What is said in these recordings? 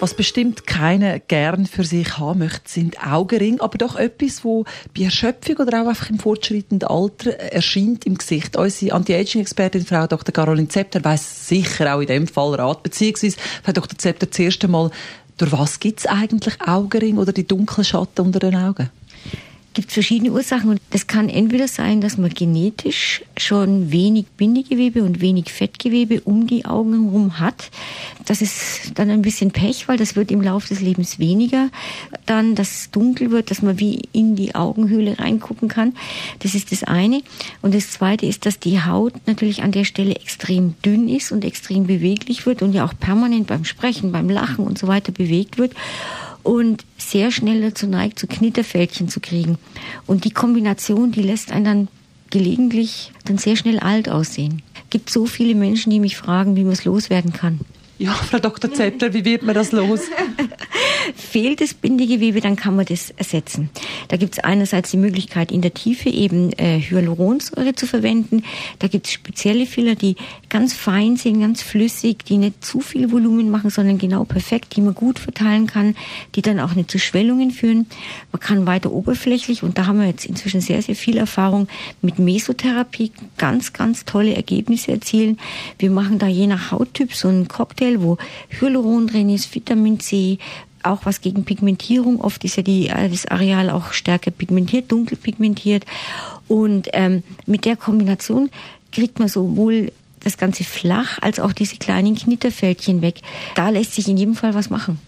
was bestimmt keiner gern für sich haben möchte, sind Augenringe, aber doch etwas, wo bei Erschöpfung oder auch einfach im fortschreitenden Alter erscheint im Gesicht. Unsere Anti-Aging-Expertin, Frau Dr. Caroline Zepter, weiß sicher auch in dem Fall Rat, beziehungsweise Frau Dr. Zepter zuerst einmal, durch was gibt es eigentlich Augenringe oder die dunklen Schatten unter den Augen? Gibt verschiedene Ursachen und das kann entweder sein, dass man genetisch schon wenig Bindegewebe und wenig Fettgewebe um die Augen herum hat. Das ist dann ein bisschen Pech, weil das wird im Laufe des Lebens weniger. Dann, dass es dunkel wird, dass man wie in die Augenhöhle reingucken kann. Das ist das eine. Und das zweite ist, dass die Haut natürlich an der Stelle extrem dünn ist und extrem beweglich wird und ja auch permanent beim Sprechen, beim Lachen und so weiter bewegt wird und sehr schnell dazu neigt, so Knitterfältchen zu kriegen. Und die Kombination, die lässt einen dann gelegentlich dann sehr schnell alt aussehen. Es gibt so viele Menschen, die mich fragen, wie man es loswerden kann. Ja, Frau Dr. Zepter, wie wird man das los? Fehlt das Bindegewebe, dann kann man das ersetzen. Da gibt es einerseits die Möglichkeit, in der Tiefe eben äh, Hyaluronsäure zu verwenden. Da gibt es spezielle Filler, die ganz fein sind, ganz flüssig, die nicht zu viel Volumen machen, sondern genau perfekt, die man gut verteilen kann, die dann auch nicht zu Schwellungen führen. Man kann weiter oberflächlich, und da haben wir jetzt inzwischen sehr, sehr viel Erfahrung mit Mesotherapie, ganz, ganz tolle Ergebnisse erzielen. Wir machen da je nach Hauttyp so einen Cocktail wo Hyaluron drin ist, Vitamin C, auch was gegen Pigmentierung. Oft ist ja die, äh, das Areal auch stärker pigmentiert, dunkel pigmentiert. Und ähm, mit der Kombination kriegt man sowohl das Ganze flach als auch diese kleinen Knitterfältchen weg. Da lässt sich in jedem Fall was machen.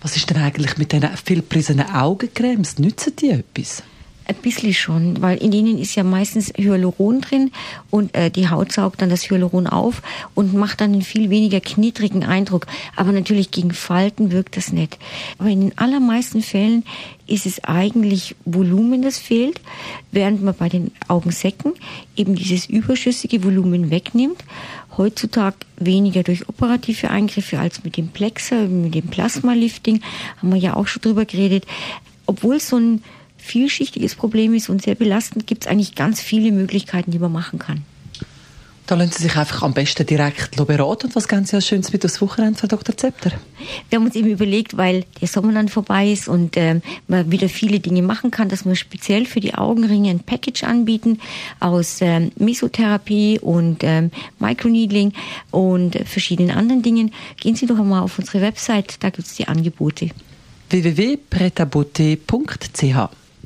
Was ist denn eigentlich mit diesen vielprisenen Augencremes? Nützen die etwas? Ein bisschen schon, weil in denen ist ja meistens Hyaluron drin und äh, die Haut saugt dann das Hyaluron auf und macht dann einen viel weniger knittrigen Eindruck. Aber natürlich gegen Falten wirkt das nicht. Aber in den allermeisten Fällen ist es eigentlich Volumen, das fehlt, während man bei den Augensäcken eben dieses überschüssige Volumen wegnimmt. Heutzutage weniger durch operative Eingriffe als mit dem Plexer, mit dem Plasmalifting, haben wir ja auch schon drüber geredet. Obwohl so ein vielschichtiges Problem ist und sehr belastend, gibt es eigentlich ganz viele Möglichkeiten, die man machen kann. Da lassen Sie sich einfach am besten direkt beraten. Und was ganz ja Schönes mit das Wochenende, Frau Dr. Zepter? Wir haben uns eben überlegt, weil der Sommer dann vorbei ist und äh, man wieder viele Dinge machen kann, dass wir speziell für die Augenringe ein Package anbieten aus äh, Mesotherapie und äh, Microneedling und verschiedenen anderen Dingen. Gehen Sie doch einmal auf unsere Website, da gibt es die Angebote. www.pretabote.ch